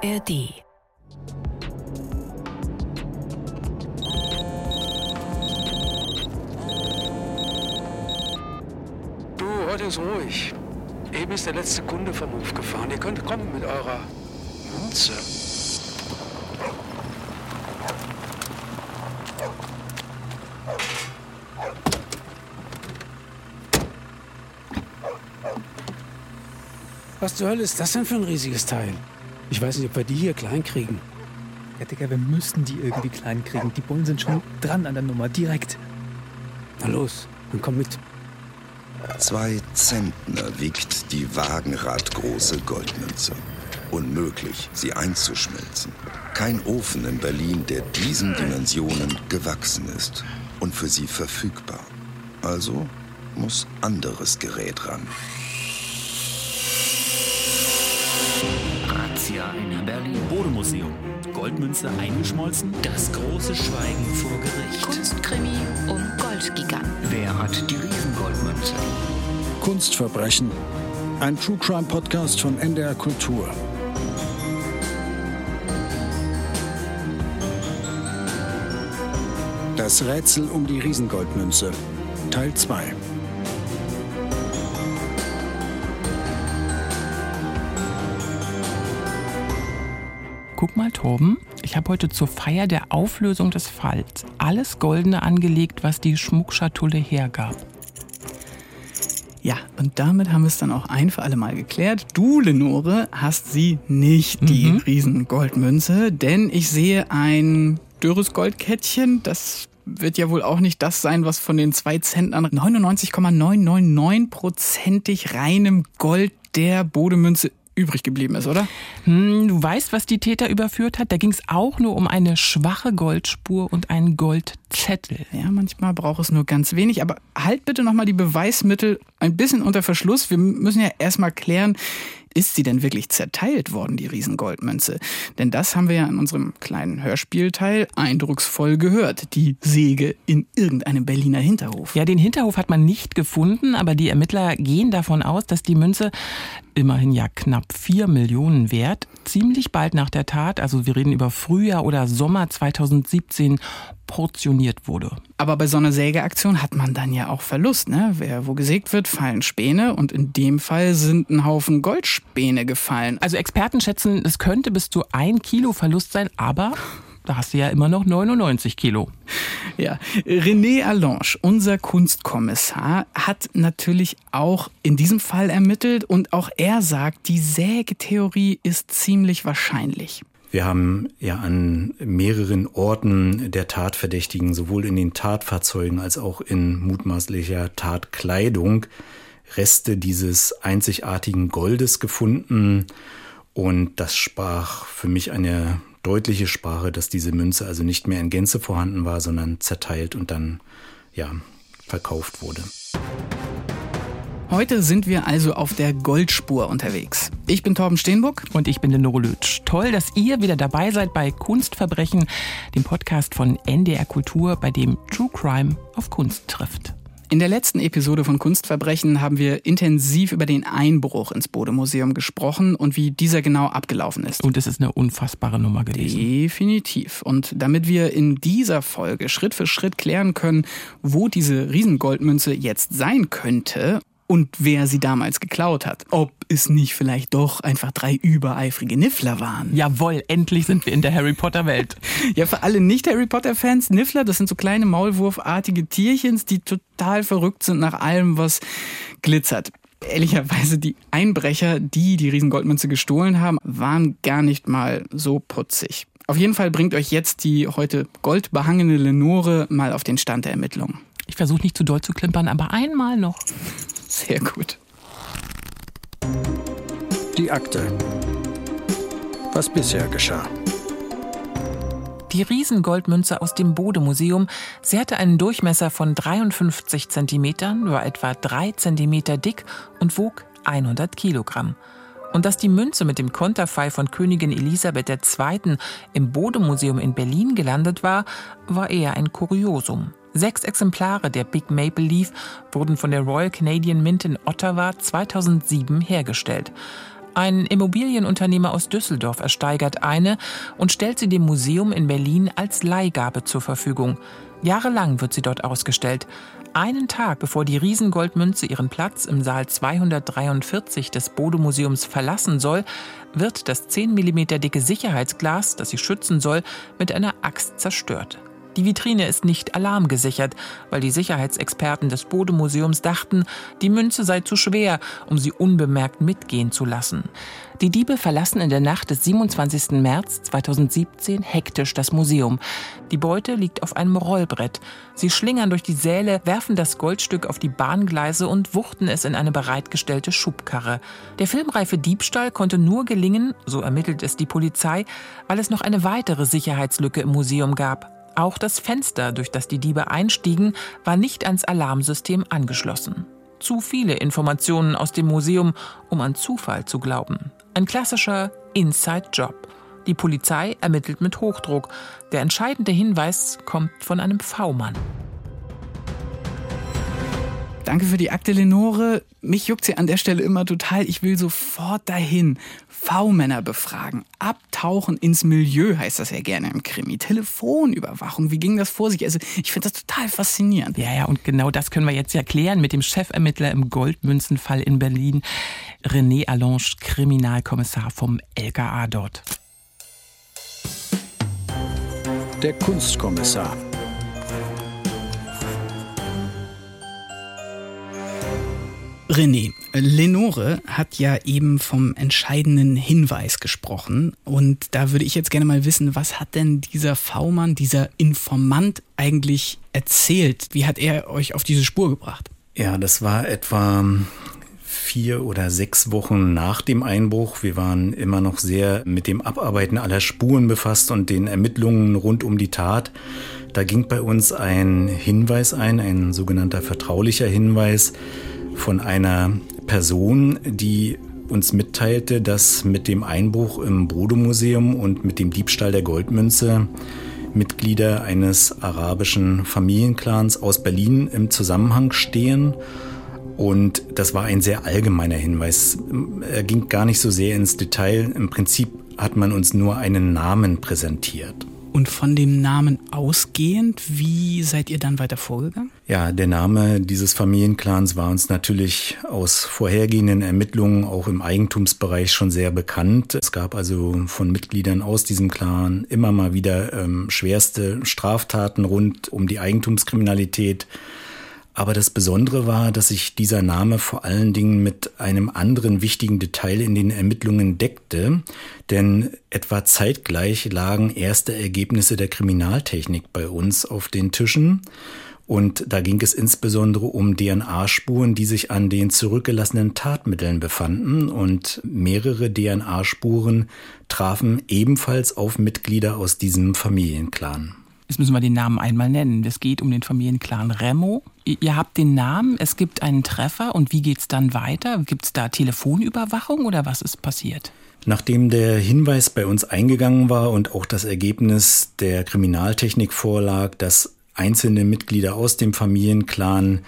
ARD. Du, heute ist ruhig. Eben ist der letzte Kunde vom Hof gefahren. Ihr könnt kommen mit eurer Münze. Was zur Hölle ist das denn für ein riesiges Teil? Ich weiß nicht, ob wir die hier klein kriegen. Ja, Digga, wir müssen die irgendwie klein kriegen. Die Bullen sind schon dran an der Nummer, direkt. Na los, dann komm mit. Zwei Zentner wiegt die wagenradgroße Goldmünze. Unmöglich, sie einzuschmelzen. Kein Ofen in Berlin, der diesen Dimensionen gewachsen ist und für sie verfügbar. Also muss anderes Gerät ran. Razzia in Berlin. Bodemuseum. Goldmünze eingeschmolzen. Das große Schweigen vor Gericht. Kunstkrimi um Goldgigant. Wer hat die Riesengoldmünze? Kunstverbrechen. Ein True Crime Podcast von NDR Kultur. Das Rätsel um die Riesengoldmünze. Teil 2. Guck mal, Torben, ich habe heute zur Feier der Auflösung des Falls alles Goldene angelegt, was die Schmuckschatulle hergab. Ja, und damit haben wir es dann auch ein für alle Mal geklärt. Du, Lenore, hast sie nicht, die Mhm. Riesengoldmünze, denn ich sehe ein dürres Goldkettchen. Das wird ja wohl auch nicht das sein, was von den zwei Zentnern 99,999%ig reinem Gold der Bodemünze übrig geblieben ist, oder? Hm, du weißt, was die Täter überführt hat? Da ging es auch nur um eine schwache Goldspur und einen Goldzettel. Ja, manchmal braucht es nur ganz wenig, aber halt bitte nochmal die Beweismittel ein bisschen unter Verschluss. Wir müssen ja erstmal klären, ist sie denn wirklich zerteilt worden, die Riesengoldmünze? Denn das haben wir ja in unserem kleinen Hörspielteil eindrucksvoll gehört. Die Säge in irgendeinem Berliner Hinterhof. Ja, den Hinterhof hat man nicht gefunden, aber die Ermittler gehen davon aus, dass die Münze immerhin ja knapp 4 Millionen wert, ziemlich bald nach der Tat, also wir reden über Frühjahr oder Sommer 2017, portioniert wurde. Aber bei so einer Sägeaktion hat man dann ja auch Verlust, ne? Wer wo gesägt wird, fallen Späne und in dem Fall sind ein Haufen Goldspäne gefallen. Also Experten schätzen, es könnte bis zu ein Kilo Verlust sein, aber da hast du ja immer noch 99 Kilo. Ja, René Allange, unser Kunstkommissar, hat natürlich auch in diesem Fall ermittelt und auch er sagt, die Sägetheorie ist ziemlich wahrscheinlich. Wir haben ja an mehreren Orten der Tatverdächtigen, sowohl in den Tatfahrzeugen als auch in mutmaßlicher Tatkleidung, Reste dieses einzigartigen Goldes gefunden. Und das sprach für mich eine deutliche Sprache, dass diese Münze also nicht mehr in Gänze vorhanden war, sondern zerteilt und dann, ja, verkauft wurde. Heute sind wir also auf der Goldspur unterwegs. Ich bin Torben Steenbuck. Und ich bin Lenore Lötsch. Toll, dass ihr wieder dabei seid bei Kunstverbrechen, dem Podcast von NDR Kultur, bei dem True Crime auf Kunst trifft. In der letzten Episode von Kunstverbrechen haben wir intensiv über den Einbruch ins Bodemuseum gesprochen und wie dieser genau abgelaufen ist. Und es ist eine unfassbare Nummer gewesen. Definitiv. Und damit wir in dieser Folge Schritt für Schritt klären können, wo diese Riesengoldmünze jetzt sein könnte und wer sie damals geklaut hat. Ob es nicht vielleicht doch einfach drei übereifrige Niffler waren. Jawohl, endlich sind wir in der Harry Potter Welt. Ja, für alle Nicht-Harry Potter-Fans, Niffler, das sind so kleine Maulwurfartige Tierchens, die total verrückt sind nach allem, was glitzert. Ehrlicherweise, die Einbrecher, die die Riesengoldmünze gestohlen haben, waren gar nicht mal so putzig. Auf jeden Fall bringt euch jetzt die heute goldbehangene Lenore mal auf den Stand der Ermittlungen. Ich versuche nicht zu doll zu klimpern, aber einmal noch. Sehr gut. Die Akte. Was bisher geschah. Die Riesengoldmünze aus dem Bodemuseum, sie hatte einen Durchmesser von 53 Zentimetern, war etwa 3 Zentimeter dick und wog 100 Kilogramm. Und dass die Münze mit dem Konterfei von Königin Elisabeth II. im Bodemuseum in Berlin gelandet war, war eher ein Kuriosum. Sechs Exemplare der Big Maple Leaf wurden von der Royal Canadian Mint in Ottawa 2007 hergestellt. Ein Immobilienunternehmer aus Düsseldorf ersteigert eine und stellt sie dem Museum in Berlin als Leihgabe zur Verfügung. Jahrelang wird sie dort ausgestellt. Einen Tag bevor die Riesengoldmünze ihren Platz im Saal 243 des Bode-Museums verlassen soll, wird das 10 mm dicke Sicherheitsglas, das sie schützen soll, mit einer Axt zerstört. Die Vitrine ist nicht alarmgesichert, weil die Sicherheitsexperten des Bodemuseums dachten, die Münze sei zu schwer, um sie unbemerkt mitgehen zu lassen. Die Diebe verlassen in der Nacht des 27. März 2017 hektisch das Museum. Die Beute liegt auf einem Rollbrett. Sie schlingern durch die Säle, werfen das Goldstück auf die Bahngleise und wuchten es in eine bereitgestellte Schubkarre. Der filmreife Diebstahl konnte nur gelingen, so ermittelt es die Polizei, weil es noch eine weitere Sicherheitslücke im Museum gab. Auch das Fenster, durch das die Diebe einstiegen, war nicht ans Alarmsystem angeschlossen. Zu viele Informationen aus dem Museum, um an Zufall zu glauben. Ein klassischer Inside-Job. Die Polizei ermittelt mit Hochdruck. Der entscheidende Hinweis kommt von einem V-Mann. Danke für die Akte, Lenore. Mich juckt sie an der Stelle immer total. Ich will sofort dahin. V-Männer befragen. Abtauchen ins Milieu heißt das ja gerne im Krimi. Telefonüberwachung. Wie ging das vor sich? Also, ich finde das total faszinierend. Ja, ja, und genau das können wir jetzt ja klären mit dem Chefermittler im Goldmünzenfall in Berlin, René Allange, Kriminalkommissar vom LKA dort. Der Kunstkommissar. René, Lenore hat ja eben vom entscheidenden Hinweis gesprochen. Und da würde ich jetzt gerne mal wissen, was hat denn dieser V-Mann, dieser Informant eigentlich erzählt? Wie hat er euch auf diese Spur gebracht? Ja, das war etwa vier oder sechs Wochen nach dem Einbruch. Wir waren immer noch sehr mit dem Abarbeiten aller Spuren befasst und den Ermittlungen rund um die Tat. Da ging bei uns ein Hinweis ein, ein sogenannter vertraulicher Hinweis von einer Person, die uns mitteilte, dass mit dem Einbruch im Brodo-Museum und mit dem Diebstahl der Goldmünze Mitglieder eines arabischen Familienclans aus Berlin im Zusammenhang stehen. Und das war ein sehr allgemeiner Hinweis. Er ging gar nicht so sehr ins Detail. Im Prinzip hat man uns nur einen Namen präsentiert. Und von dem Namen ausgehend, wie seid ihr dann weiter vorgegangen? Ja, der Name dieses Familienclans war uns natürlich aus vorhergehenden Ermittlungen auch im Eigentumsbereich schon sehr bekannt. Es gab also von Mitgliedern aus diesem Clan immer mal wieder ähm, schwerste Straftaten rund um die Eigentumskriminalität. Aber das Besondere war, dass sich dieser Name vor allen Dingen mit einem anderen wichtigen Detail in den Ermittlungen deckte, denn etwa zeitgleich lagen erste Ergebnisse der Kriminaltechnik bei uns auf den Tischen. Und da ging es insbesondere um DNA-Spuren, die sich an den zurückgelassenen Tatmitteln befanden. Und mehrere DNA-Spuren trafen ebenfalls auf Mitglieder aus diesem Familienclan. Jetzt müssen wir den Namen einmal nennen. Es geht um den Familienclan Remo. Ihr habt den Namen, es gibt einen Treffer und wie geht's dann weiter? Gibt es da Telefonüberwachung oder was ist passiert? Nachdem der Hinweis bei uns eingegangen war und auch das Ergebnis der Kriminaltechnik vorlag, dass einzelne Mitglieder aus dem Familienclan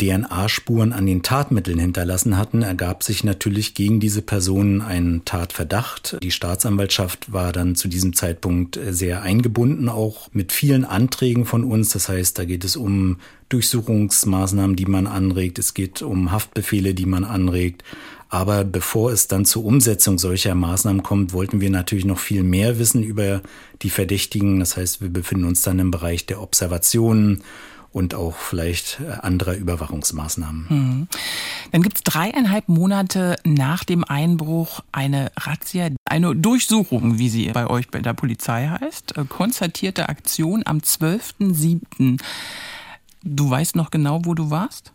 DNA-Spuren an den Tatmitteln hinterlassen hatten, ergab sich natürlich gegen diese Personen ein Tatverdacht. Die Staatsanwaltschaft war dann zu diesem Zeitpunkt sehr eingebunden, auch mit vielen Anträgen von uns. Das heißt, da geht es um Durchsuchungsmaßnahmen, die man anregt, es geht um Haftbefehle, die man anregt. Aber bevor es dann zur Umsetzung solcher Maßnahmen kommt, wollten wir natürlich noch viel mehr wissen über die Verdächtigen. Das heißt, wir befinden uns dann im Bereich der Observationen und auch vielleicht äh, anderer Überwachungsmaßnahmen. Mhm. Dann gibt es dreieinhalb Monate nach dem Einbruch eine Razzia, eine Durchsuchung, wie sie bei euch bei der Polizei heißt. Äh, konzertierte Aktion am 12.07. Du weißt noch genau, wo du warst?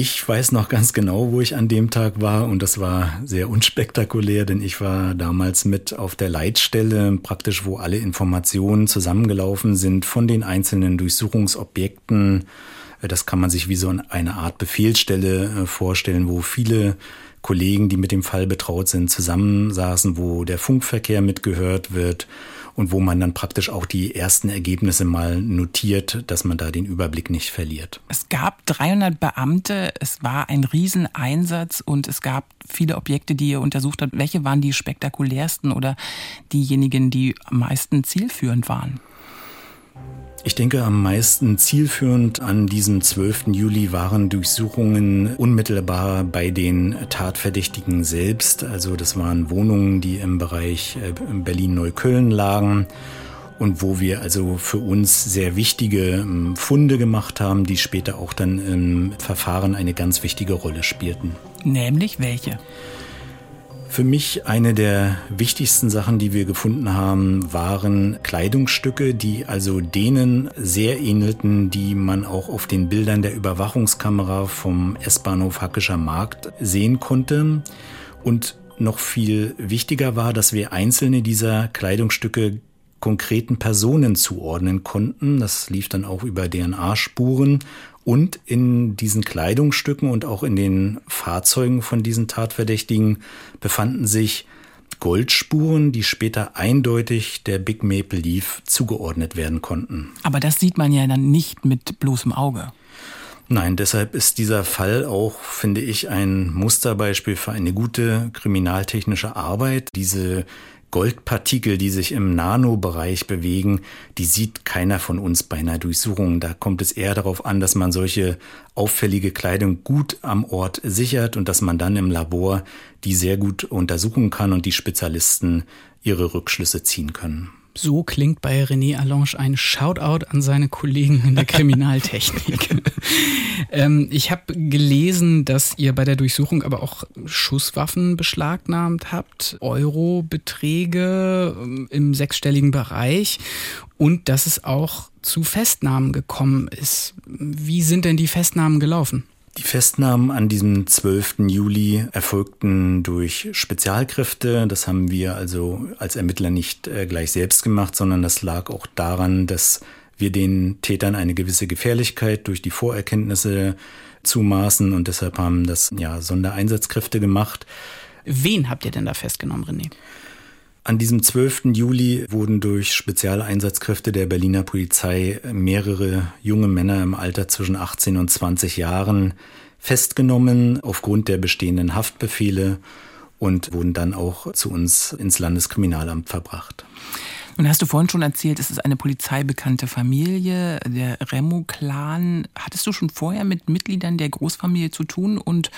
Ich weiß noch ganz genau, wo ich an dem Tag war und das war sehr unspektakulär, denn ich war damals mit auf der Leitstelle, praktisch wo alle Informationen zusammengelaufen sind von den einzelnen Durchsuchungsobjekten. Das kann man sich wie so eine Art Befehlsstelle äh, vorstellen, wo viele Kollegen, die mit dem Fall betraut sind, zusammensaßen, wo der Funkverkehr mitgehört wird und wo man dann praktisch auch die ersten Ergebnisse mal notiert, dass man da den Überblick nicht verliert. Es gab 300 Beamte, es war ein Rieseneinsatz und es gab viele Objekte, die ihr untersucht habt. Welche waren die spektakulärsten oder diejenigen, die am meisten zielführend waren? Ich denke, am meisten zielführend an diesem 12. Juli waren Durchsuchungen unmittelbar bei den Tatverdächtigen selbst. Also das waren Wohnungen, die im Bereich äh, Berlin-Neukölln lagen und wo wir also für uns sehr wichtige ähm, Funde gemacht haben, die später auch dann im Verfahren eine ganz wichtige Rolle spielten. Nämlich welche? Für mich eine der wichtigsten Sachen, die wir gefunden haben, waren Kleidungsstücke, die also denen sehr ähnelten, die man auch auf den Bildern der Überwachungskamera vom S-Bahnhof Hackischer Markt sehen konnte. Und noch viel wichtiger war, dass wir einzelne dieser Kleidungsstücke konkreten Personen zuordnen konnten. Das lief dann auch über DNA-Spuren und in diesen Kleidungsstücken und auch in den Fahrzeugen von diesen Tatverdächtigen befanden sich Goldspuren, die später eindeutig der Big Maple Leaf zugeordnet werden konnten. Aber das sieht man ja dann nicht mit bloßem Auge. Nein, deshalb ist dieser Fall auch, finde ich, ein Musterbeispiel für eine gute kriminaltechnische Arbeit. Diese Goldpartikel, die sich im Nanobereich bewegen, die sieht keiner von uns bei einer Durchsuchung. Da kommt es eher darauf an, dass man solche auffällige Kleidung gut am Ort sichert und dass man dann im Labor die sehr gut untersuchen kann und die Spezialisten ihre Rückschlüsse ziehen können. So klingt bei René Allange ein Shoutout an seine Kollegen in der Kriminaltechnik. ähm, ich habe gelesen, dass ihr bei der Durchsuchung aber auch Schusswaffen beschlagnahmt habt, Eurobeträge ähm, im sechsstelligen Bereich und dass es auch zu Festnahmen gekommen ist. Wie sind denn die Festnahmen gelaufen? Die Festnahmen an diesem 12. Juli erfolgten durch Spezialkräfte. Das haben wir also als Ermittler nicht äh, gleich selbst gemacht, sondern das lag auch daran, dass wir den Tätern eine gewisse Gefährlichkeit durch die Vorerkenntnisse zumaßen und deshalb haben das ja Sondereinsatzkräfte gemacht. Wen habt ihr denn da festgenommen, René? An diesem 12. Juli wurden durch Spezialeinsatzkräfte der Berliner Polizei mehrere junge Männer im Alter zwischen 18 und 20 Jahren festgenommen aufgrund der bestehenden Haftbefehle und wurden dann auch zu uns ins Landeskriminalamt verbracht. Nun hast du vorhin schon erzählt, es ist eine polizeibekannte Familie, der Remo-Clan. Hattest du schon vorher mit Mitgliedern der Großfamilie zu tun und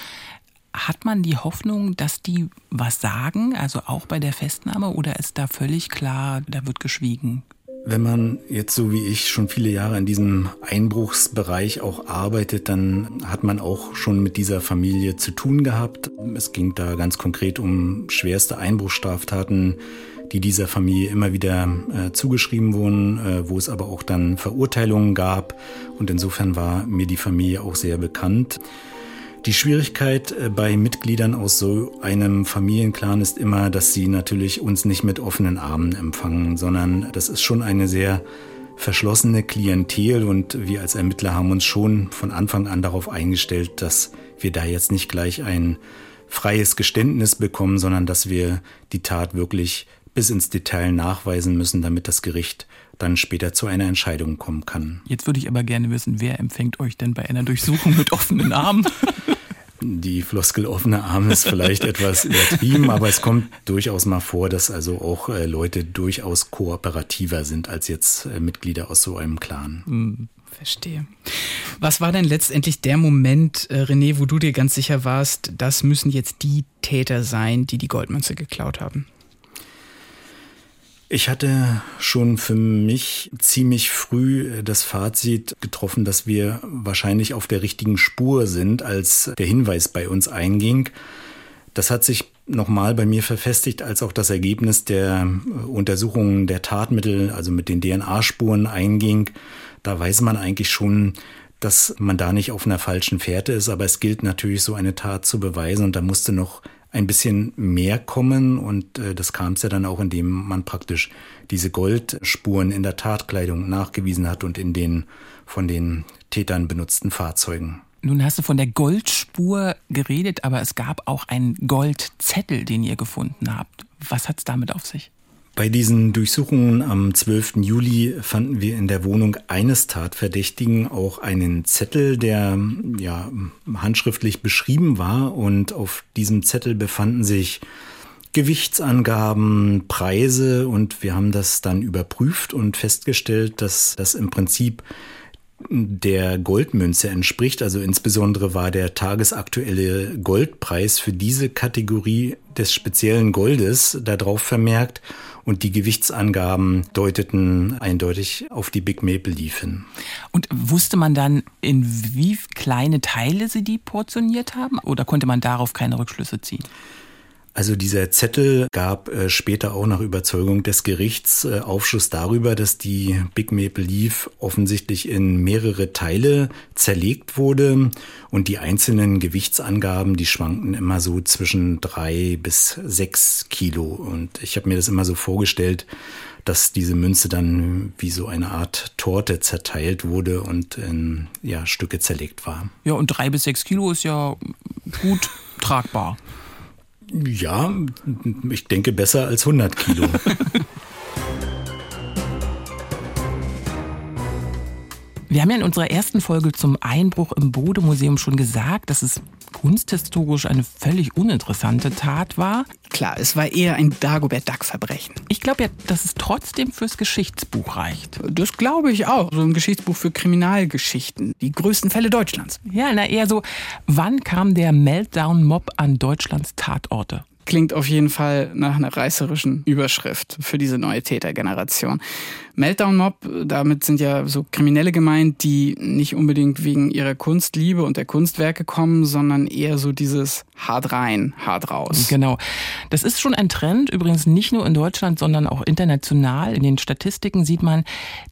hat man die Hoffnung, dass die was sagen, also auch bei der Festnahme, oder ist da völlig klar, da wird geschwiegen? Wenn man jetzt so wie ich schon viele Jahre in diesem Einbruchsbereich auch arbeitet, dann hat man auch schon mit dieser Familie zu tun gehabt. Es ging da ganz konkret um schwerste Einbruchsstraftaten, die dieser Familie immer wieder äh, zugeschrieben wurden, äh, wo es aber auch dann Verurteilungen gab. Und insofern war mir die Familie auch sehr bekannt. Die Schwierigkeit äh, bei Mitgliedern aus so einem Familienclan ist immer, dass sie natürlich uns nicht mit offenen Armen empfangen, sondern das ist schon eine sehr verschlossene Klientel und wir als Ermittler haben uns schon von Anfang an darauf eingestellt, dass wir da jetzt nicht gleich ein freies Geständnis bekommen, sondern dass wir die Tat wirklich bis ins Detail nachweisen müssen, damit das Gericht dann später zu einer Entscheidung kommen kann. Jetzt würde ich aber gerne wissen, wer empfängt euch denn bei einer Durchsuchung mit offenen Armen? Die Floskel offene Arme ist vielleicht etwas übertrieben, aber es kommt durchaus mal vor, dass also auch äh, Leute durchaus kooperativer sind als jetzt äh, Mitglieder aus so einem Clan. Hm, verstehe. Was war denn letztendlich der Moment, äh, René, wo du dir ganz sicher warst, das müssen jetzt die Täter sein, die die Goldmünze geklaut haben? Ich hatte schon für mich ziemlich früh äh, das Fazit getroffen, dass wir wahrscheinlich auf der richtigen Spur sind, als der Hinweis bei uns einging. Das hat sich nochmal bei mir verfestigt, als auch das Ergebnis der äh, Untersuchungen der Tatmittel, also mit den DNA-Spuren einging. Da weiß man eigentlich schon, dass man da nicht auf einer falschen Fährte ist, aber es gilt natürlich, so eine Tat zu beweisen und da musste noch ein bisschen mehr kommen und äh, das kam es ja dann auch, indem man praktisch diese Goldspuren in der Tatkleidung nachgewiesen hat und in den von den Tätern benutzten Fahrzeugen. Nun hast du von der Goldspur geredet, aber es gab auch einen Goldzettel, den ihr gefunden habt. Was hat es damit auf sich? Bei diesen Durchsuchungen am 12. Juli fanden wir in der Wohnung eines Tatverdächtigen auch einen Zettel, der ja handschriftlich beschrieben war und auf diesem Zettel befanden sich Gewichtsangaben, Preise und wir haben das dann überprüft und festgestellt, dass das im Prinzip der Goldmünze entspricht. Also insbesondere war der tagesaktuelle Goldpreis für diese Kategorie des speziellen Goldes darauf vermerkt und die Gewichtsangaben deuteten eindeutig auf die Big Maple Leaf hin. Und wusste man dann, in wie kleine Teile sie die portioniert haben oder konnte man darauf keine Rückschlüsse ziehen? Also dieser Zettel gab äh, später auch nach Überzeugung des Gerichts äh, Aufschluss darüber, dass die Big Maple Leaf offensichtlich in mehrere Teile zerlegt wurde und die einzelnen Gewichtsangaben, die schwankten immer so zwischen drei bis sechs Kilo. Und ich habe mir das immer so vorgestellt, dass diese Münze dann wie so eine Art Torte zerteilt wurde und in ja, Stücke zerlegt war. Ja, und drei bis sechs Kilo ist ja gut tragbar. Ja, ich denke besser als 100 Kilo. Wir haben ja in unserer ersten Folge zum Einbruch im Bodemuseum schon gesagt, dass es kunsthistorisch eine völlig uninteressante Tat war. Klar, es war eher ein Dagobert Duck-Verbrechen. Ich glaube ja, dass es trotzdem fürs Geschichtsbuch reicht. Das glaube ich auch. So ein Geschichtsbuch für Kriminalgeschichten. Die größten Fälle Deutschlands. Ja, na eher so, wann kam der Meltdown-Mob an Deutschlands Tatorte? Klingt auf jeden Fall nach einer reißerischen Überschrift für diese neue Tätergeneration. Meltdown Mob, damit sind ja so Kriminelle gemeint, die nicht unbedingt wegen ihrer Kunstliebe und der Kunstwerke kommen, sondern eher so dieses hart rein, hart raus. Genau. Das ist schon ein Trend, übrigens nicht nur in Deutschland, sondern auch international. In den Statistiken sieht man,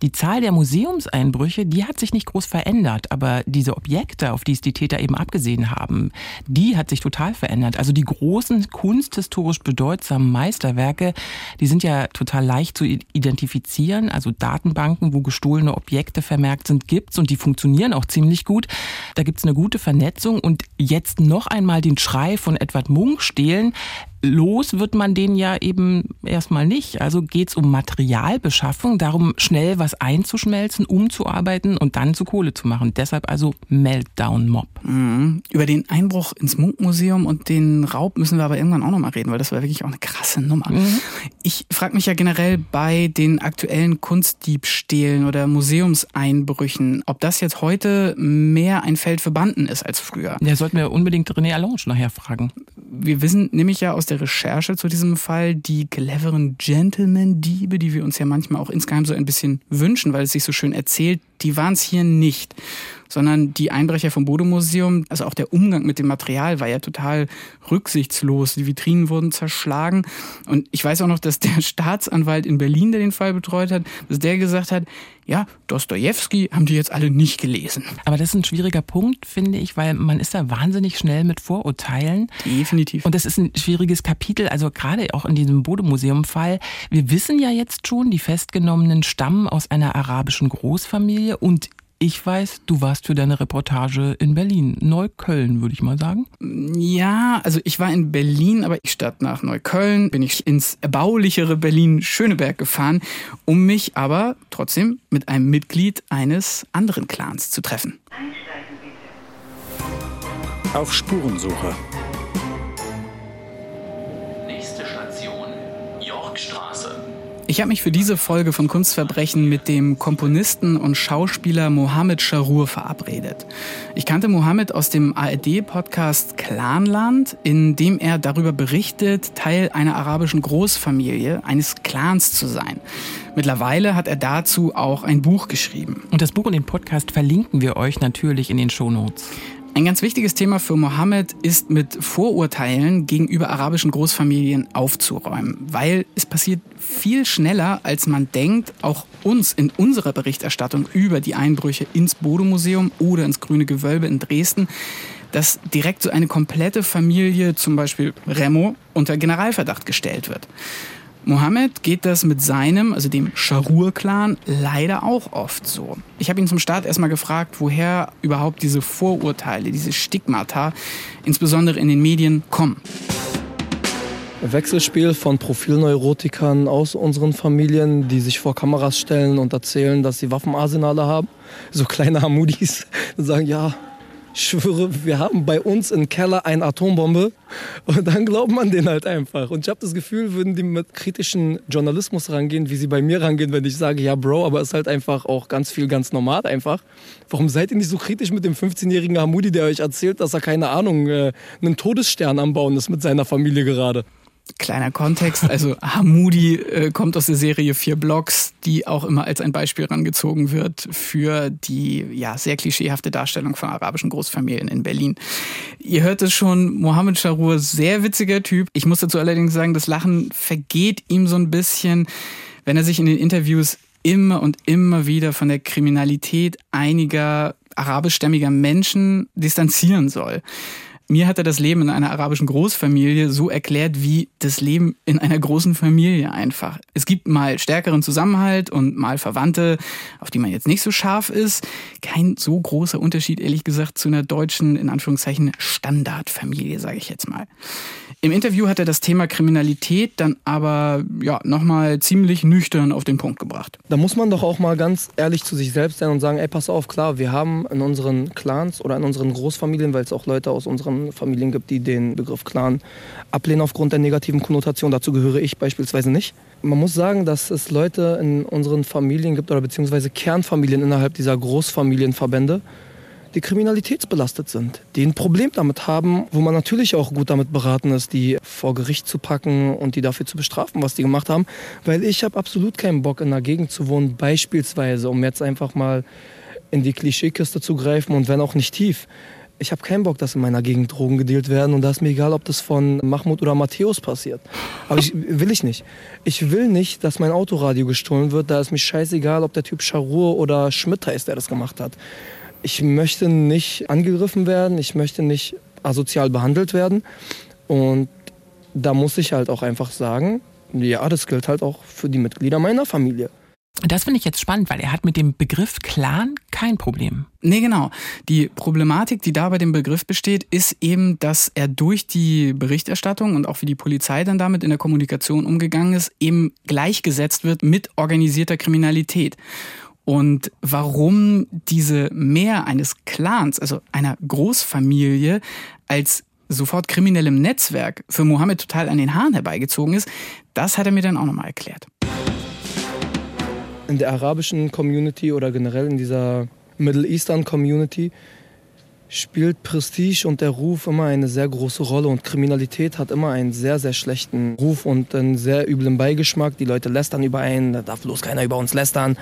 die Zahl der Museumseinbrüche, die hat sich nicht groß verändert, aber diese Objekte, auf die es die Täter eben abgesehen haben, die hat sich total verändert. Also die großen kunsthistorisch bedeutsamen Meisterwerke, die sind ja total leicht zu identifizieren also Datenbanken, wo gestohlene Objekte vermerkt sind, gibt's und die funktionieren auch ziemlich gut. Da gibt's eine gute Vernetzung und jetzt noch einmal den Schrei von Edward Munk stehlen, los wird man den ja eben erstmal nicht. Also geht es um Materialbeschaffung, darum schnell was einzuschmelzen, umzuarbeiten und dann zu Kohle zu machen. Deshalb also Meltdown Mob. Mhm. Über den Einbruch ins Munkmuseum und den Raub müssen wir aber irgendwann auch nochmal reden, weil das war wirklich auch eine krasse Nummer. Mhm. Ich frage mich ja generell bei den aktuellen Kunstdiebstählen oder Museumseinbrüchen, ob das jetzt heute mehr ein Feld für Banden ist als früher. Ja, sollten wir unbedingt René Allange nachher fragen. Wir wissen nämlich ja aus der Recherche zu diesem Fall die cleveren Gentleman-Diebe, die wir uns ja manchmal auch insgeheim so ein bisschen wünschen, weil es sich so schön erzählt, die waren es hier nicht sondern die Einbrecher vom Bodemuseum, also auch der Umgang mit dem Material war ja total rücksichtslos. Die Vitrinen wurden zerschlagen. Und ich weiß auch noch, dass der Staatsanwalt in Berlin, der den Fall betreut hat, dass der gesagt hat, ja, Dostoevsky haben die jetzt alle nicht gelesen. Aber das ist ein schwieriger Punkt, finde ich, weil man ist da wahnsinnig schnell mit Vorurteilen. Definitiv. Und das ist ein schwieriges Kapitel, also gerade auch in diesem Bodemuseum-Fall. Wir wissen ja jetzt schon, die Festgenommenen stammen aus einer arabischen Großfamilie und ich weiß, du warst für deine Reportage in Berlin. Neukölln, würde ich mal sagen. Ja, also ich war in Berlin, aber statt nach Neukölln bin ich ins erbaulichere Berlin-Schöneberg gefahren, um mich aber trotzdem mit einem Mitglied eines anderen Clans zu treffen. Auf Spurensuche. Ich habe mich für diese Folge von Kunstverbrechen mit dem Komponisten und Schauspieler Mohammed Sharour verabredet. Ich kannte Mohammed aus dem ARD-Podcast Clanland, in dem er darüber berichtet, Teil einer arabischen Großfamilie, eines Clans zu sein. Mittlerweile hat er dazu auch ein Buch geschrieben. Und das Buch und den Podcast verlinken wir euch natürlich in den Shownotes. Ein ganz wichtiges Thema für Mohammed ist mit Vorurteilen gegenüber arabischen Großfamilien aufzuräumen, weil es passiert viel schneller, als man denkt, auch uns in unserer Berichterstattung über die Einbrüche ins Bodemuseum oder ins Grüne Gewölbe in Dresden, dass direkt so eine komplette Familie, zum Beispiel Remo, unter Generalverdacht gestellt wird. Mohammed geht das mit seinem, also dem Scharur-Clan, leider auch oft so. Ich habe ihn zum Start erstmal gefragt, woher überhaupt diese Vorurteile, diese Stigmata, insbesondere in den Medien, kommen. Wechselspiel von Profilneurotikern aus unseren Familien, die sich vor Kameras stellen und erzählen, dass sie Waffenarsenale haben. So kleine Hamudis und sagen, ja, schwöre, wir haben bei uns im Keller eine Atombombe. Und dann glaubt man den halt einfach. Und ich habe das Gefühl, würden die mit kritischen Journalismus rangehen, wie sie bei mir rangehen, wenn ich sage, ja, Bro, aber es ist halt einfach auch ganz viel ganz normal einfach. Warum seid ihr nicht so kritisch mit dem 15-jährigen Hamudi, der euch erzählt, dass er, keine Ahnung, äh, einen Todesstern am Bauen ist mit seiner Familie gerade? Kleiner Kontext, also Hamudi äh, kommt aus der Serie Vier Blocks, die auch immer als ein Beispiel rangezogen wird für die ja sehr klischeehafte Darstellung von arabischen Großfamilien in Berlin. Ihr hört es schon, Mohammed Sharour, sehr witziger Typ. Ich muss dazu allerdings sagen, das Lachen vergeht ihm so ein bisschen, wenn er sich in den Interviews immer und immer wieder von der Kriminalität einiger arabischstämmiger Menschen distanzieren soll. Mir hat er das Leben in einer arabischen Großfamilie so erklärt wie das Leben in einer großen Familie einfach. Es gibt mal stärkeren Zusammenhalt und mal Verwandte, auf die man jetzt nicht so scharf ist. Kein so großer Unterschied, ehrlich gesagt, zu einer deutschen, in Anführungszeichen, Standardfamilie, sage ich jetzt mal. Im Interview hat er das Thema Kriminalität dann aber ja, nochmal ziemlich nüchtern auf den Punkt gebracht. Da muss man doch auch mal ganz ehrlich zu sich selbst sein und sagen, ey, pass auf, klar, wir haben in unseren Clans oder in unseren Großfamilien, weil es auch Leute aus unseren Familien gibt, die den Begriff Clan ablehnen aufgrund der negativen Konnotation. Dazu gehöre ich beispielsweise nicht. Man muss sagen, dass es Leute in unseren Familien gibt oder beziehungsweise Kernfamilien innerhalb dieser Großfamilienverbände, die kriminalitätsbelastet sind, die ein Problem damit haben, wo man natürlich auch gut damit beraten ist, die vor Gericht zu packen und die dafür zu bestrafen, was die gemacht haben. Weil ich habe absolut keinen Bock, in einer Gegend zu wohnen, beispielsweise, um jetzt einfach mal in die Klischeekiste zu greifen und wenn auch nicht tief. Ich habe keinen Bock, dass in meiner Gegend Drogen gedealt werden und da ist mir egal, ob das von Mahmoud oder Matthäus passiert. Aber ich will ich nicht. Ich will nicht, dass mein Autoradio gestohlen wird. Da ist mir scheißegal, ob der Typ Charur oder Schmidt heißt, der das gemacht hat ich möchte nicht angegriffen werden, ich möchte nicht asozial behandelt werden. Und da muss ich halt auch einfach sagen, ja, das gilt halt auch für die Mitglieder meiner Familie. Das finde ich jetzt spannend, weil er hat mit dem Begriff Clan kein Problem. Nee, genau. Die Problematik, die da bei dem Begriff besteht, ist eben, dass er durch die Berichterstattung und auch wie die Polizei dann damit in der Kommunikation umgegangen ist, eben gleichgesetzt wird mit organisierter Kriminalität und warum diese Mehr eines Clans, also einer Großfamilie, als sofort kriminellem Netzwerk für Mohammed total an den Haaren herbeigezogen ist, das hat er mir dann auch nochmal erklärt. In der arabischen Community oder generell in dieser Middle Eastern Community spielt Prestige und der Ruf immer eine sehr große Rolle und Kriminalität hat immer einen sehr, sehr schlechten Ruf und einen sehr üblen Beigeschmack. Die Leute lästern über einen, da darf bloß keiner über uns lästern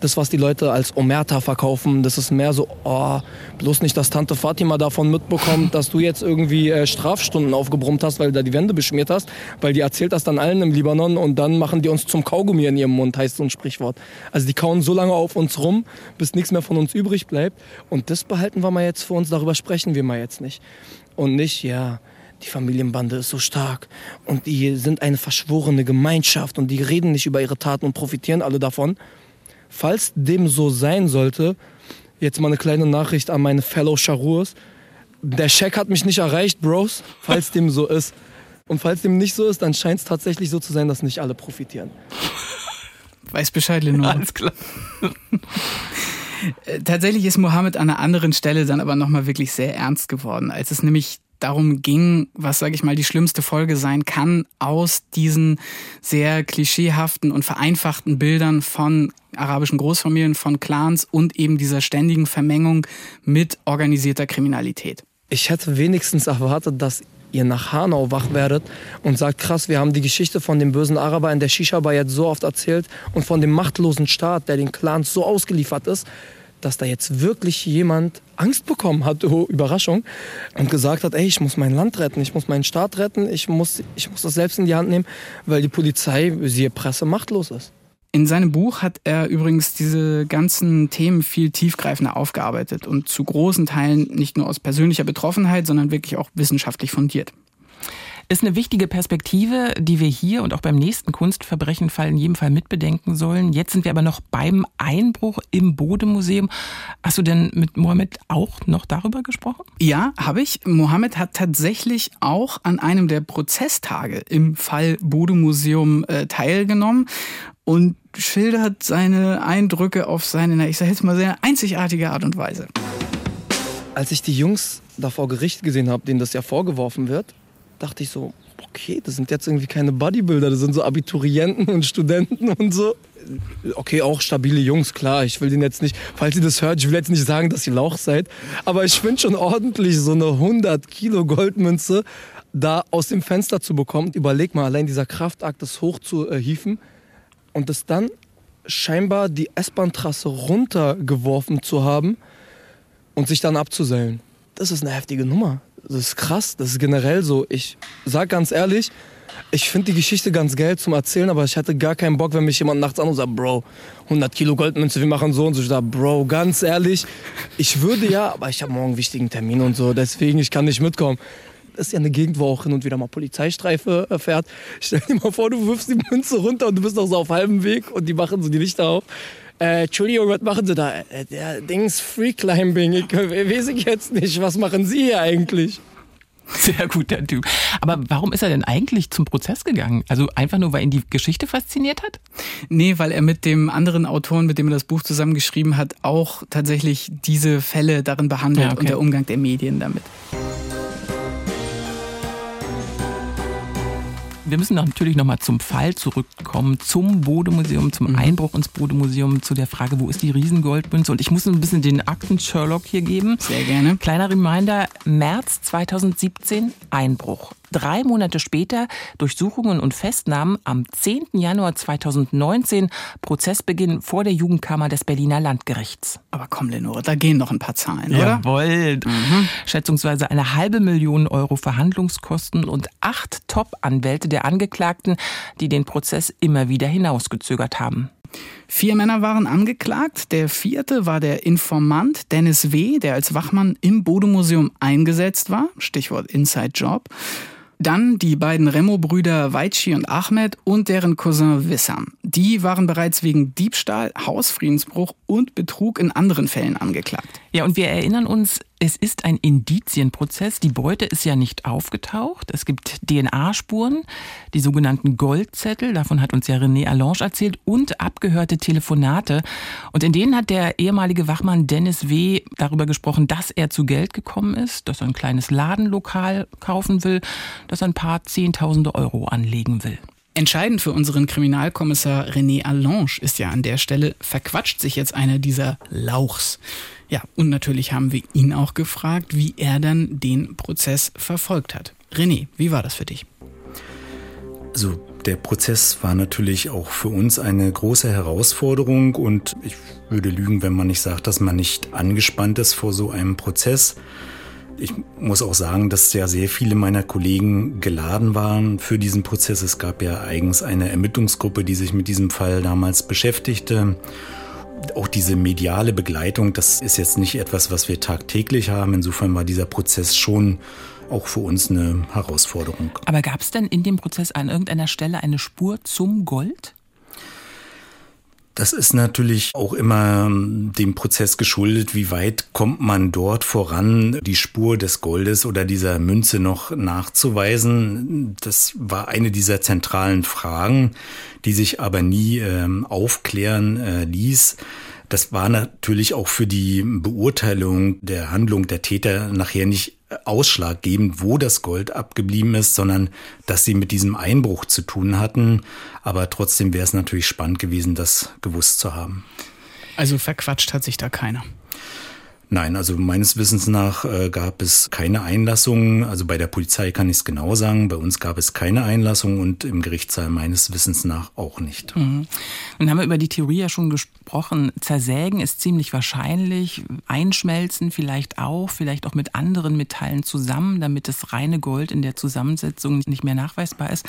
das, was die Leute als Omerta verkaufen, das ist mehr so, oh, bloß nicht, dass Tante Fatima davon mitbekommt, dass du jetzt irgendwie äh, Strafstunden aufgebrummt hast, weil du da die Wände beschmiert hast, weil die erzählt das dann allen im Libanon und dann machen die uns zum Kaugummi in ihrem Mund, heißt so ein Sprichwort. Also die kauen so lange auf uns rum, bis nichts mehr von uns übrig bleibt. Und das behalten wir mal jetzt für uns, darüber sprechen wir mal jetzt nicht. Und nicht, ja, die Familienbande ist so stark und die sind eine verschworene Gemeinschaft und die reden nicht über ihre Taten und profitieren alle davon. Falls dem so sein sollte, jetzt mal eine kleine Nachricht an meine Fellow Charurs. Der Scheck hat mich nicht erreicht, Bros, falls dem so ist. Und falls dem nicht so ist, dann scheint es tatsächlich so zu sein, dass nicht alle profitieren. Weiß Bescheid, Lenore. Alles klar. Äh, tatsächlich ist Mohammed an einer anderen Stelle dann aber nochmal wirklich sehr ernst geworden, als es nämlich darum ging, was, sage ich mal, die schlimmste Folge sein kann aus diesen sehr klischeehaften und vereinfachten Bildern von arabischen Großfamilien, von Clans und eben dieser ständigen Vermengung mit organisierter Kriminalität. Ich hätte wenigstens erwartet, dass ihr nach Hanau wach werdet und sagt, krass, wir haben die Geschichte von dem bösen Araber in der Shisha-Bar jetzt so oft erzählt und von dem machtlosen Staat, der den Clans so ausgeliefert ist, dass da jetzt wirklich jemand Angst bekommen hat, oh, Überraschung, und gesagt hat, ey, ich muss mein Land retten, ich muss meinen Staat retten, ich muss, ich muss das selbst in die Hand nehmen, weil die Polizei, siehe Presse, machtlos ist. In seinem Buch hat er übrigens diese ganzen Themen viel tiefgreifender aufgearbeitet und zu großen Teilen nicht nur aus persönlicher Betroffenheit, sondern wirklich auch wissenschaftlich fundiert. Ist eine wichtige Perspektive, die wir hier und auch beim nächsten Kunstverbrechenfall in jedem Fall mitbedenken sollen. Jetzt sind wir aber noch beim Einbruch im Bodemuseum. Hast du denn mit Mohammed auch noch darüber gesprochen? Ja, habe ich. Mohammed hat tatsächlich auch an einem der Prozesstage im Fall Bodemuseum äh, teilgenommen und schildert seine Eindrücke auf seine, ich sage jetzt mal, sehr einzigartige Art und Weise. Als ich die Jungs da vor Gericht gesehen habe, denen das ja vorgeworfen wird, dachte ich so, okay, das sind jetzt irgendwie keine Bodybuilder, das sind so Abiturienten und Studenten und so. Okay, auch stabile Jungs, klar. Ich will den jetzt nicht, falls ihr das hört, ich will jetzt nicht sagen, dass ihr Lauch seid. Aber ich finde schon ordentlich, so eine 100 Kilo Goldmünze da aus dem Fenster zu bekommen. Überleg mal, allein dieser Kraftakt, das hochzuhieven und das dann scheinbar die S-Bahn-Trasse runtergeworfen zu haben und sich dann abzuseilen. Das ist eine heftige Nummer. Das ist krass, das ist generell so. Ich sag ganz ehrlich, ich finde die Geschichte ganz geil zum Erzählen, aber ich hatte gar keinen Bock, wenn mich jemand nachts anruft und sagt, Bro, 100 Kilo Goldmünze, wir machen so und so. Ich sage, Bro, ganz ehrlich, ich würde ja, aber ich habe morgen einen wichtigen Termin und so, deswegen, ich kann nicht mitkommen. Das ist ja eine Gegend, wo auch hin und wieder mal Polizeistreife äh, fährt. Stell dir mal vor, du wirfst die Münze runter und du bist noch so auf halbem Weg und die machen so die Lichter auf. Äh, Entschuldigung, was machen Sie da? Äh, der Dings Free Climbing. Ich äh, weiß ich jetzt nicht. Was machen Sie hier eigentlich? Sehr gut, der Typ. Aber warum ist er denn eigentlich zum Prozess gegangen? Also einfach nur, weil ihn die Geschichte fasziniert hat? Nee, weil er mit dem anderen Autoren, mit dem er das Buch zusammengeschrieben hat, auch tatsächlich diese Fälle darin behandelt ja, okay. und der Umgang der Medien damit. Wir müssen natürlich nochmal zum Fall zurückkommen, zum Bodemuseum, zum mhm. Einbruch ins Bodemuseum, zu der Frage, wo ist die Riesengoldmünze? Und ich muss ein bisschen den Akten Sherlock hier geben. Sehr gerne. Kleiner Reminder, März 2017, Einbruch. Drei Monate später Durchsuchungen und Festnahmen am 10. Januar 2019, Prozessbeginn vor der Jugendkammer des Berliner Landgerichts. Aber komm, Lenore, da gehen noch ein paar Zahlen, oder? Jawohl. Mhm. Schätzungsweise eine halbe Million Euro Verhandlungskosten und acht Top-Anwälte der Angeklagten, die den Prozess immer wieder hinausgezögert haben. Vier Männer waren angeklagt. Der vierte war der Informant Dennis W., der als Wachmann im Bodemuseum eingesetzt war. Stichwort Inside Job. Dann die beiden Remo-Brüder Weitschi und Ahmed und deren Cousin Wissam. Die waren bereits wegen Diebstahl, Hausfriedensbruch und Betrug in anderen Fällen angeklagt. Ja, und wir erinnern uns, es ist ein Indizienprozess. Die Beute ist ja nicht aufgetaucht. Es gibt DNA-Spuren, die sogenannten Goldzettel, davon hat uns ja René Allange erzählt, und abgehörte Telefonate. Und in denen hat der ehemalige Wachmann Dennis W. darüber gesprochen, dass er zu Geld gekommen ist, dass er ein kleines Ladenlokal kaufen will, dass er ein paar Zehntausende Euro anlegen will. Entscheidend für unseren Kriminalkommissar René Allange ist ja an der Stelle, verquatscht sich jetzt einer dieser Lauchs. Ja, und natürlich haben wir ihn auch gefragt, wie er dann den Prozess verfolgt hat. René, wie war das für dich? Also der Prozess war natürlich auch für uns eine große Herausforderung und ich würde lügen, wenn man nicht sagt, dass man nicht angespannt ist vor so einem Prozess. Ich muss auch sagen, dass ja sehr viele meiner Kollegen geladen waren für diesen Prozess. Es gab ja eigens eine Ermittlungsgruppe, die sich mit diesem Fall damals beschäftigte. Auch diese mediale Begleitung, das ist jetzt nicht etwas, was wir tagtäglich haben. Insofern war dieser Prozess schon auch für uns eine Herausforderung. Aber gab es denn in dem Prozess an irgendeiner Stelle eine Spur zum Gold? Das ist natürlich auch immer ähm, dem Prozess geschuldet, wie weit kommt man dort voran, die Spur des Goldes oder dieser Münze noch nachzuweisen. Das war eine dieser zentralen Fragen, die sich aber nie ähm, aufklären äh, ließ. Das war natürlich auch für die Beurteilung der Handlung der Täter nachher nicht ausschlaggebend, wo das Gold abgeblieben ist, sondern dass sie mit diesem Einbruch zu tun hatten. Aber trotzdem wäre es natürlich spannend gewesen, das gewusst zu haben. Also verquatscht hat sich da keiner. Nein, also meines Wissens nach äh, gab es keine Einlassungen. Also bei der Polizei kann ich es genau sagen. Bei uns gab es keine Einlassung und im Gerichtssaal meines Wissens nach auch nicht. Mhm. Nun haben wir über die Theorie ja schon gesprochen. Zersägen ist ziemlich wahrscheinlich. Einschmelzen vielleicht auch, vielleicht auch mit anderen Metallen zusammen, damit das reine Gold in der Zusammensetzung nicht mehr nachweisbar ist.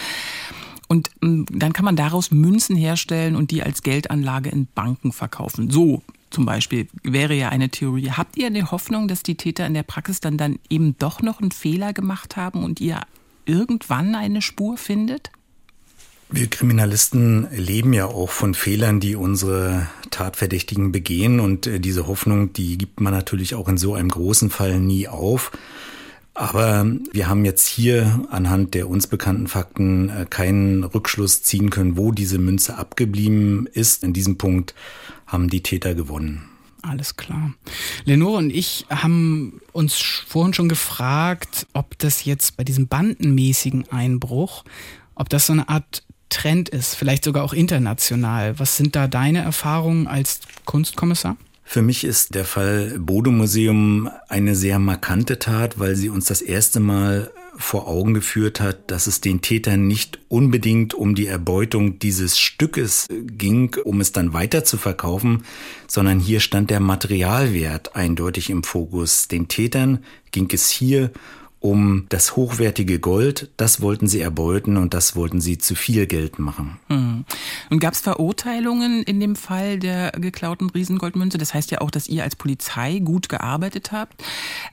Und ähm, dann kann man daraus Münzen herstellen und die als Geldanlage in Banken verkaufen. So zum Beispiel wäre ja eine Theorie. Habt ihr eine Hoffnung, dass die Täter in der Praxis dann, dann eben doch noch einen Fehler gemacht haben und ihr irgendwann eine Spur findet? Wir Kriminalisten leben ja auch von Fehlern, die unsere Tatverdächtigen begehen. Und äh, diese Hoffnung, die gibt man natürlich auch in so einem großen Fall nie auf. Aber wir haben jetzt hier anhand der uns bekannten Fakten äh, keinen Rückschluss ziehen können, wo diese Münze abgeblieben ist. In diesem Punkt haben die Täter gewonnen. Alles klar. Lenore und ich haben uns vorhin schon gefragt, ob das jetzt bei diesem bandenmäßigen Einbruch, ob das so eine Art Trend ist, vielleicht sogar auch international. Was sind da deine Erfahrungen als Kunstkommissar? Für mich ist der Fall Bodemuseum eine sehr markante Tat, weil sie uns das erste Mal vor Augen geführt hat, dass es den Tätern nicht unbedingt um die Erbeutung dieses Stückes ging, um es dann weiter zu verkaufen, sondern hier stand der Materialwert eindeutig im Fokus. Den Tätern ging es hier um das hochwertige Gold. Das wollten sie erbeuten und das wollten sie zu viel Geld machen. Hm. Und gab es Verurteilungen in dem Fall der geklauten Riesengoldmünze? Das heißt ja auch, dass ihr als Polizei gut gearbeitet habt.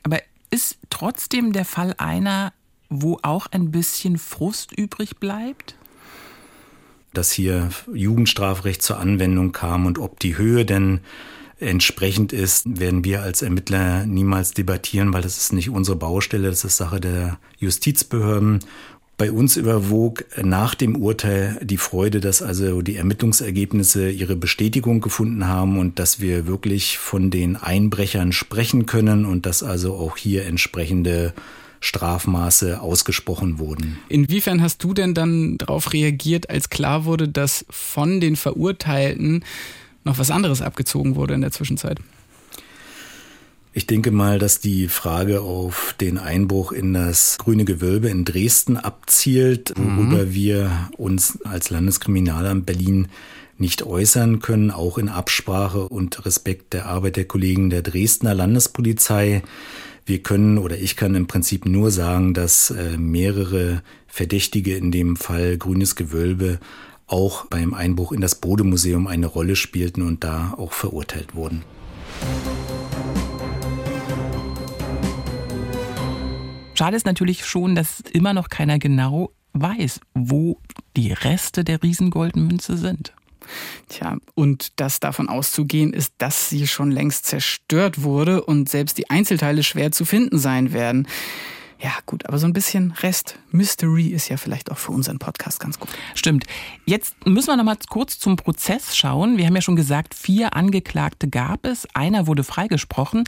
Aber ist trotzdem der Fall einer, wo auch ein bisschen Frust übrig bleibt? Dass hier Jugendstrafrecht zur Anwendung kam und ob die Höhe denn entsprechend ist, werden wir als Ermittler niemals debattieren, weil das ist nicht unsere Baustelle, das ist Sache der Justizbehörden. Bei uns überwog nach dem Urteil die Freude, dass also die Ermittlungsergebnisse ihre Bestätigung gefunden haben und dass wir wirklich von den Einbrechern sprechen können und dass also auch hier entsprechende Strafmaße ausgesprochen wurden. Inwiefern hast du denn dann darauf reagiert, als klar wurde, dass von den Verurteilten noch was anderes abgezogen wurde in der Zwischenzeit? Ich denke mal, dass die Frage auf den Einbruch in das grüne Gewölbe in Dresden abzielt, worüber mhm. wir uns als Landeskriminalamt Berlin nicht äußern können, auch in Absprache und Respekt der Arbeit der Kollegen der Dresdner Landespolizei. Wir können oder ich kann im Prinzip nur sagen, dass äh, mehrere Verdächtige in dem Fall Grünes Gewölbe auch beim Einbruch in das Bodemuseum eine Rolle spielten und da auch verurteilt wurden. Schade ist natürlich schon, dass immer noch keiner genau weiß, wo die Reste der Riesengoldmünze sind. Tja, und das davon auszugehen ist, dass sie schon längst zerstört wurde und selbst die Einzelteile schwer zu finden sein werden. Ja, gut, aber so ein bisschen Rest Mystery ist ja vielleicht auch für unseren Podcast ganz gut. Stimmt. Jetzt müssen wir noch mal kurz zum Prozess schauen. Wir haben ja schon gesagt, vier Angeklagte gab es. Einer wurde freigesprochen.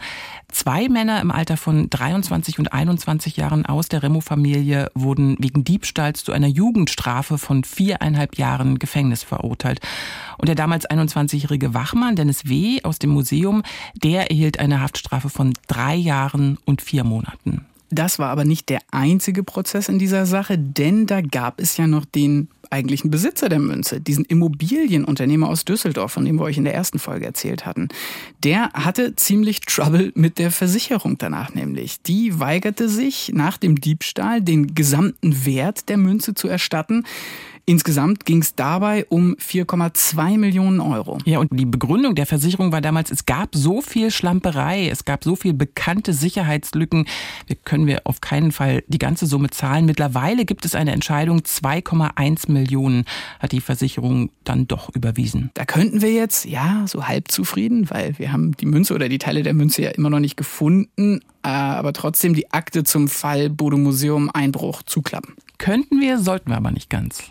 Zwei Männer im Alter von 23 und 21 Jahren aus der Remo-Familie wurden wegen Diebstahls zu einer Jugendstrafe von viereinhalb Jahren Gefängnis verurteilt. Und der damals 21-jährige Wachmann, Dennis W. aus dem Museum, der erhielt eine Haftstrafe von drei Jahren und vier Monaten. Das war aber nicht der einzige Prozess in dieser Sache, denn da gab es ja noch den eigentlichen Besitzer der Münze, diesen Immobilienunternehmer aus Düsseldorf, von dem wir euch in der ersten Folge erzählt hatten. Der hatte ziemlich Trouble mit der Versicherung danach nämlich. Die weigerte sich nach dem Diebstahl den gesamten Wert der Münze zu erstatten. Insgesamt ging es dabei um 4,2 Millionen Euro. Ja, und die Begründung der Versicherung war damals, es gab so viel Schlamperei, es gab so viel bekannte Sicherheitslücken, wir können wir auf keinen Fall die ganze Summe zahlen. Mittlerweile gibt es eine Entscheidung, 2,1 Millionen hat die Versicherung dann doch überwiesen. Da könnten wir jetzt, ja, so halb zufrieden, weil wir haben die Münze oder die Teile der Münze ja immer noch nicht gefunden, äh, aber trotzdem die Akte zum Fall Bodo Museum Einbruch zuklappen. Könnten wir, sollten wir aber nicht ganz.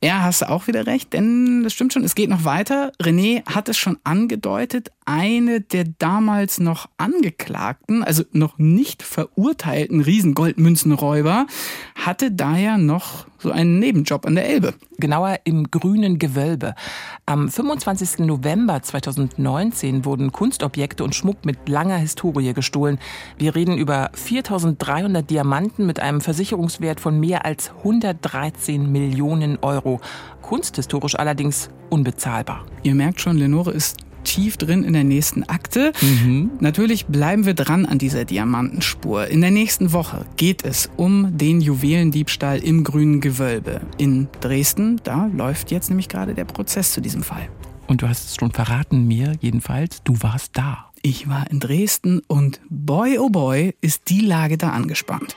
Ja, hast du auch wieder recht, denn das stimmt schon, es geht noch weiter. René hat es schon angedeutet, eine der damals noch Angeklagten, also noch nicht verurteilten Riesengoldmünzenräuber, hatte daher noch so einen Nebenjob an der Elbe. Genauer im grünen Gewölbe. Am 25. November 2019 wurden Kunstobjekte und Schmuck mit langer Historie gestohlen. Wir reden über 4300 Diamanten mit einem Versicherungswert von mehr als 113 Millionen Euro. Kunsthistorisch allerdings unbezahlbar. Ihr merkt schon, Lenore ist tief drin in der nächsten Akte. Mhm. Natürlich bleiben wir dran an dieser Diamantenspur. In der nächsten Woche geht es um den Juwelendiebstahl im grünen Gewölbe in Dresden. Da läuft jetzt nämlich gerade der Prozess zu diesem Fall. Und du hast es schon verraten mir jedenfalls, du warst da. Ich war in Dresden und boy oh boy ist die Lage da angespannt.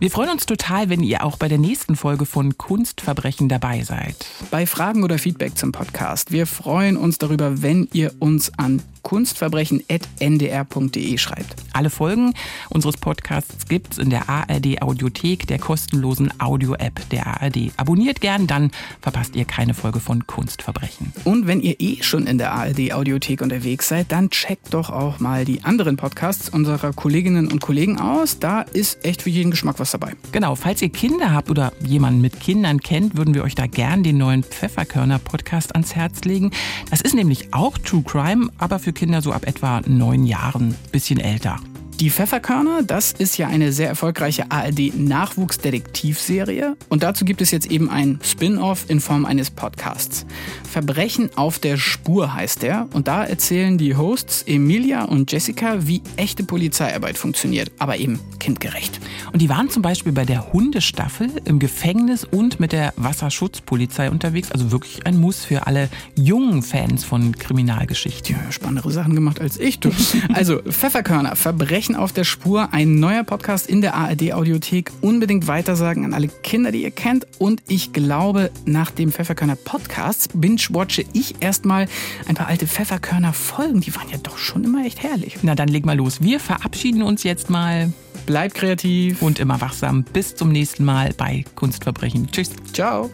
Wir freuen uns total, wenn ihr auch bei der nächsten Folge von Kunstverbrechen dabei seid. Bei Fragen oder Feedback zum Podcast. Wir freuen uns darüber, wenn ihr uns an kunstverbrechen.ndr.de schreibt. Alle Folgen unseres Podcasts gibt es in der ARD Audiothek, der kostenlosen Audio-App der ARD. Abonniert gern, dann verpasst ihr keine Folge von Kunstverbrechen. Und wenn ihr eh schon in der ARD Audiothek unterwegs seid, dann checkt doch auch mal die anderen Podcasts unserer Kolleginnen und Kollegen aus. Da ist echt für jeden Geschmack was dabei. Genau, falls ihr Kinder habt oder jemanden mit Kindern kennt, würden wir euch da gern den neuen Pfefferkörner Podcast ans Herz legen. Das ist nämlich auch True Crime, aber für Kinder so ab etwa neun Jahren, bisschen älter. Die Pfefferkörner, das ist ja eine sehr erfolgreiche ARD-Nachwuchsdetektivserie und dazu gibt es jetzt eben ein Spin-off in Form eines Podcasts. Verbrechen auf der Spur heißt der und da erzählen die Hosts Emilia und Jessica, wie echte Polizeiarbeit funktioniert, aber eben kindgerecht. Und die waren zum Beispiel bei der Hundestaffel im Gefängnis und mit der Wasserschutzpolizei unterwegs, also wirklich ein Muss für alle jungen Fans von Kriminalgeschichte. Ja, spannendere Sachen gemacht als ich, du. Also Pfefferkörner, Verbrechen Verbrechen auf der Spur, ein neuer Podcast in der ARD Audiothek. Unbedingt weitersagen an alle Kinder, die ihr kennt. Und ich glaube, nach dem Pfefferkörner Podcast binge-watche ich erstmal ein paar alte Pfefferkörner Folgen. Die waren ja doch schon immer echt herrlich. Na, dann leg mal los. Wir verabschieden uns jetzt mal. Bleibt kreativ und immer wachsam. Bis zum nächsten Mal bei Kunstverbrechen. Tschüss. Ciao.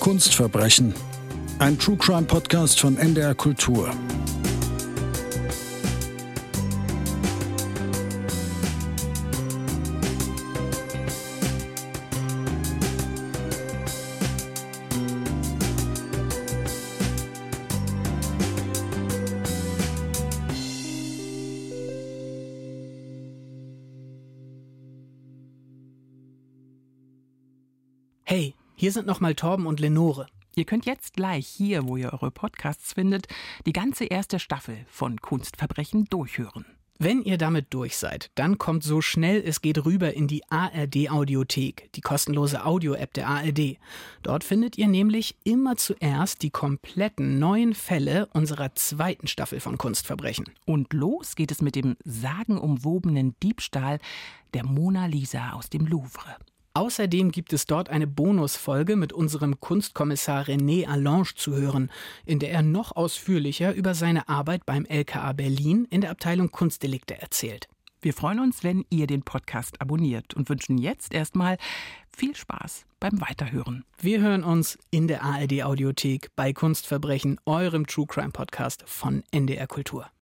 Kunstverbrechen. Ein True Crime Podcast von NDR Kultur. Hey, hier sind nochmal Torben und Lenore. Ihr könnt jetzt gleich hier, wo ihr eure Podcasts findet, die ganze erste Staffel von Kunstverbrechen durchhören. Wenn ihr damit durch seid, dann kommt so schnell es geht rüber in die ARD Audiothek, die kostenlose Audio-App der ARD. Dort findet ihr nämlich immer zuerst die kompletten neuen Fälle unserer zweiten Staffel von Kunstverbrechen. Und los geht es mit dem sagenumwobenen Diebstahl der Mona Lisa aus dem Louvre. Außerdem gibt es dort eine Bonusfolge mit unserem Kunstkommissar René Allange zu hören, in der er noch ausführlicher über seine Arbeit beim LKA Berlin in der Abteilung Kunstdelikte erzählt. Wir freuen uns, wenn ihr den Podcast abonniert und wünschen jetzt erstmal viel Spaß beim Weiterhören. Wir hören uns in der ARD Audiothek bei Kunstverbrechen, eurem True Crime Podcast von NDR Kultur.